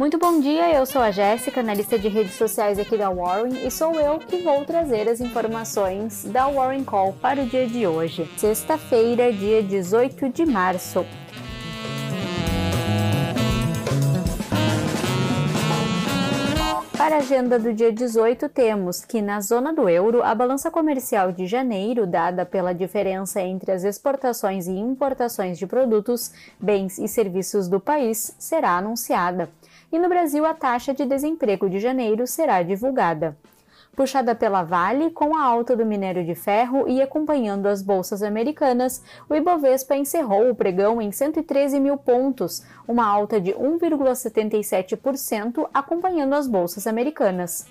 Muito bom dia, eu sou a Jéssica, analista de redes sociais aqui da Warren, e sou eu que vou trazer as informações da Warren Call para o dia de hoje, sexta-feira, dia 18 de março. Para a agenda do dia 18, temos que na zona do euro, a balança comercial de janeiro, dada pela diferença entre as exportações e importações de produtos, bens e serviços do país, será anunciada e no Brasil a taxa de desemprego de janeiro será divulgada. Puxada pela Vale, com a alta do minério de ferro e acompanhando as bolsas americanas, o Ibovespa encerrou o pregão em 113 mil pontos, uma alta de 1,77%, acompanhando as bolsas americanas.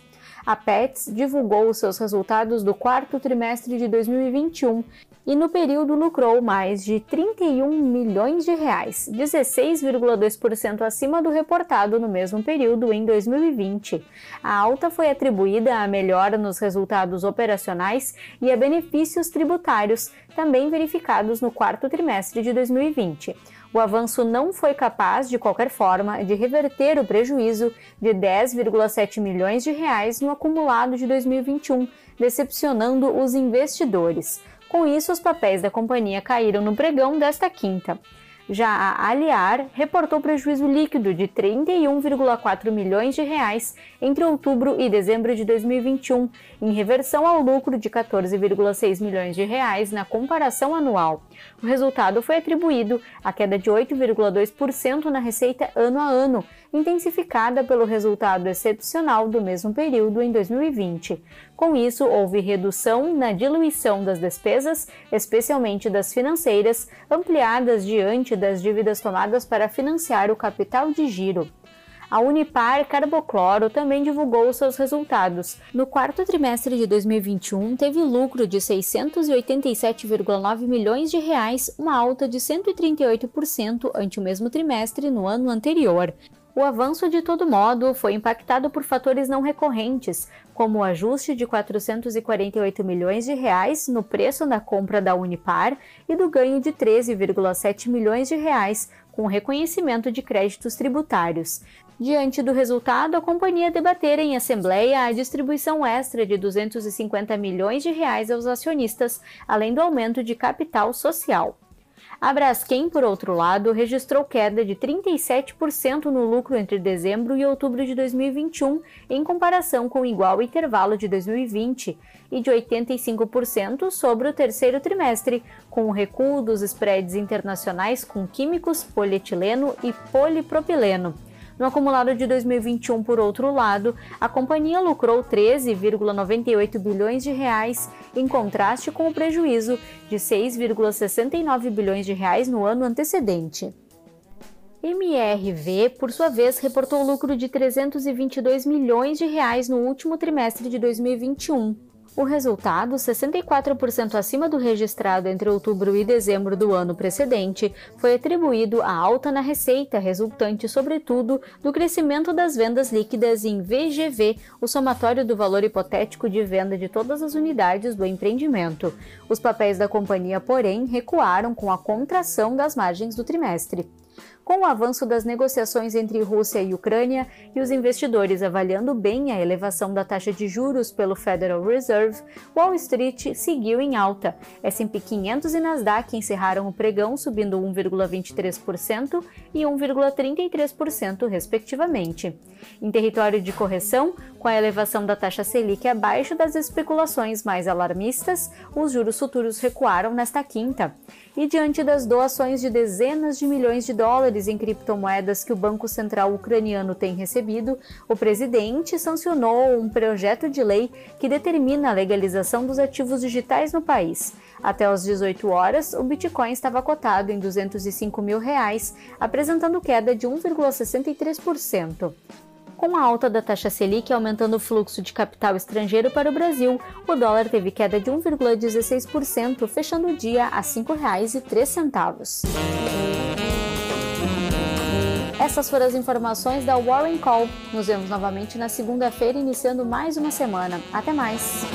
A Pets divulgou os seus resultados do quarto trimestre de 2021 e no período lucrou mais de 31 milhões de reais, 16,2% acima do reportado no mesmo período em 2020. A alta foi atribuída à melhora nos resultados operacionais e a benefícios tributários, também verificados no quarto trimestre de 2020 o avanço não foi capaz, de qualquer forma, de reverter o prejuízo de 10,7 milhões de reais no acumulado de 2021, decepcionando os investidores. Com isso, os papéis da companhia caíram no pregão desta quinta. Já a Aliar reportou prejuízo líquido de 31,4 milhões de reais entre outubro e dezembro de 2021, em reversão ao lucro de 14,6 milhões de reais na comparação anual. O resultado foi atribuído à queda de 8,2% na receita ano a ano, intensificada pelo resultado excepcional do mesmo período em 2020. Com isso, houve redução na diluição das despesas, especialmente das financeiras, ampliadas diante das dívidas tomadas para financiar o capital de giro. A Unipar Carbocloro também divulgou seus resultados. No quarto trimestre de 2021, teve lucro de 687,9 milhões de reais, uma alta de 138% ante o mesmo trimestre no ano anterior. O avanço, de todo modo, foi impactado por fatores não recorrentes, como o ajuste de 448 milhões de reais no preço da compra da Unipar e do ganho de 13,7 milhões de reais com reconhecimento de créditos tributários. Diante do resultado, a companhia debater em assembleia a distribuição extra de 250 milhões de reais aos acionistas, além do aumento de capital social. A Braskem, por outro lado, registrou queda de 37% no lucro entre dezembro e outubro de 2021, em comparação com o igual intervalo de 2020, e de 85% sobre o terceiro trimestre, com o recuo dos spreads internacionais com químicos, polietileno e polipropileno. No acumulado de 2021, por outro lado, a companhia lucrou 13,98 bilhões de reais, em contraste com o prejuízo de 6,69 bilhões de reais no ano antecedente. MRV, por sua vez, reportou lucro de 322 milhões de reais no último trimestre de 2021. O resultado, 64% acima do registrado entre outubro e dezembro do ano precedente, foi atribuído à alta na receita, resultante, sobretudo, do crescimento das vendas líquidas em VGV, o somatório do valor hipotético de venda de todas as unidades do empreendimento. Os papéis da companhia, porém, recuaram com a contração das margens do trimestre. Com o avanço das negociações entre Rússia e Ucrânia e os investidores avaliando bem a elevação da taxa de juros pelo Federal Reserve, Wall Street seguiu em alta. S&P 500 e Nasdaq encerraram o pregão subindo 1,23% e 1,33% respectivamente. Em território de correção, com a elevação da taxa Selic abaixo das especulações mais alarmistas, os juros futuros recuaram nesta quinta. E diante das doações de dezenas de milhões de dólares em criptomoedas que o Banco Central ucraniano tem recebido, o presidente sancionou um projeto de lei que determina a legalização dos ativos digitais no país. Até às 18 horas, o Bitcoin estava cotado em 205 mil reais, apresentando queda de 1,63%. Com a alta da taxa Selic aumentando o fluxo de capital estrangeiro para o Brasil, o dólar teve queda de 1,16%, fechando o dia a R$ 5,03. Essas foram as informações da Warren Call. Nos vemos novamente na segunda-feira, iniciando mais uma semana. Até mais!